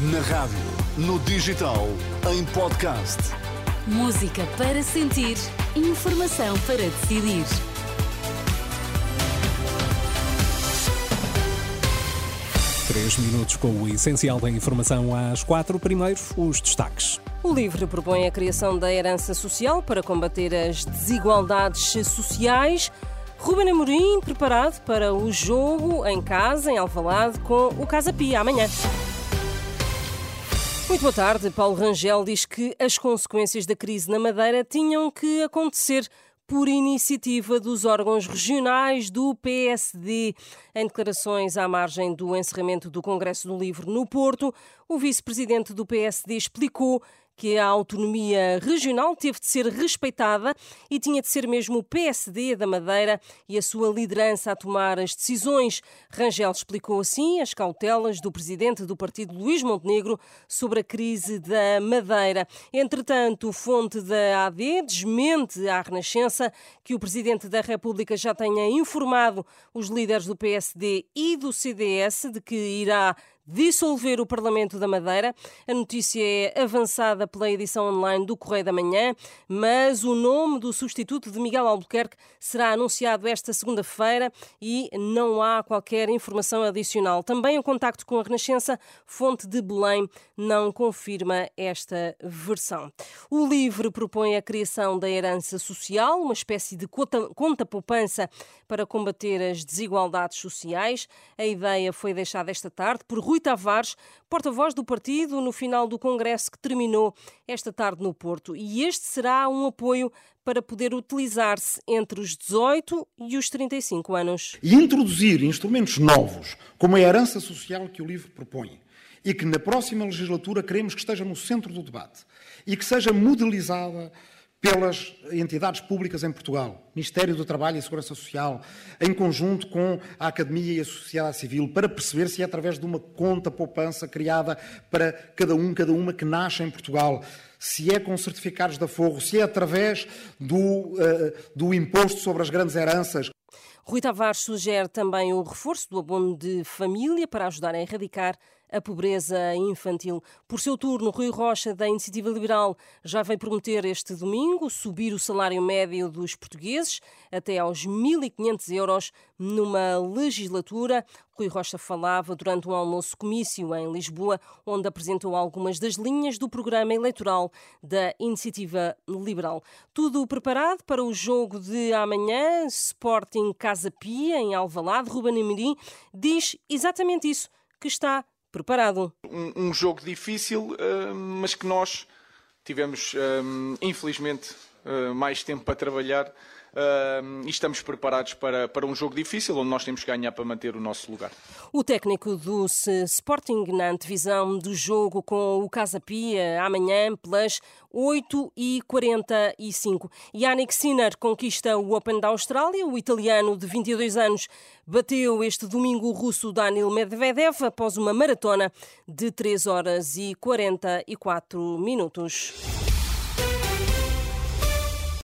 Na rádio, no digital, em podcast. Música para sentir, informação para decidir. Três minutos com o essencial da informação às quatro. Primeiros, os destaques. O LIVRE propõe a criação da herança social para combater as desigualdades sociais. Ruben Amorim preparado para o jogo em casa, em Alvalade, com o Casa Pia amanhã. Muito boa tarde. Paulo Rangel diz que as consequências da crise na Madeira tinham que acontecer por iniciativa dos órgãos regionais do PSD. Em declarações à margem do encerramento do Congresso do Livro no Porto, o vice-presidente do PSD explicou que a autonomia regional teve de ser respeitada e tinha de ser mesmo o PSD da Madeira e a sua liderança a tomar as decisões. Rangel explicou assim as cautelas do presidente do partido Luís Montenegro sobre a crise da Madeira. Entretanto, fonte da AD desmente à Renascença que o presidente da República já tenha informado os líderes do PSD e do CDS de que irá dissolver o Parlamento da Madeira. A notícia é avançada pela edição online do Correio da Manhã, mas o nome do substituto de Miguel Albuquerque será anunciado esta segunda-feira e não há qualquer informação adicional. Também o contacto com a Renascença, fonte de Belém, não confirma esta versão. O livro propõe a criação da herança social, uma espécie de conta-poupança para combater as desigualdades sociais. A ideia foi deixada esta tarde por Rui Rui Tavares, porta-voz do partido, no final do congresso que terminou esta tarde no Porto. E este será um apoio para poder utilizar-se entre os 18 e os 35 anos. E introduzir instrumentos novos, como a herança social que o livro propõe, e que na próxima legislatura queremos que esteja no centro do debate e que seja modelizada pelas entidades públicas em Portugal, Ministério do Trabalho e Segurança Social, em conjunto com a Academia e a sociedade civil, para perceber se é através de uma conta poupança criada para cada um, cada uma que nasce em Portugal, se é com certificados de aforro, se é através do, uh, do imposto sobre as grandes heranças. Rui Tavares sugere também o reforço do abono de família para ajudar a erradicar a pobreza infantil. Por seu turno, Rui Rocha, da Iniciativa Liberal, já veio prometer este domingo subir o salário médio dos portugueses até aos 1.500 euros numa legislatura. Rui Rocha falava durante um almoço comício em Lisboa, onde apresentou algumas das linhas do programa eleitoral da Iniciativa Liberal. Tudo preparado para o jogo de amanhã, Sporting Casa Pia, em Alvalade. Ruben Amorim diz exatamente isso, que está preparado. Um, um jogo difícil, uh, mas que nós tivemos, uh, infelizmente, mais tempo para trabalhar uh, e estamos preparados para, para um jogo difícil onde nós temos que ganhar para manter o nosso lugar. O técnico do Sporting na antevisão do jogo com o Casa Pia amanhã pelas 8h45. Yannick Sinner conquista o Open da Austrália. O italiano de 22 anos bateu este domingo o russo Daniel Medvedev após uma maratona de 3 horas e 44 minutos.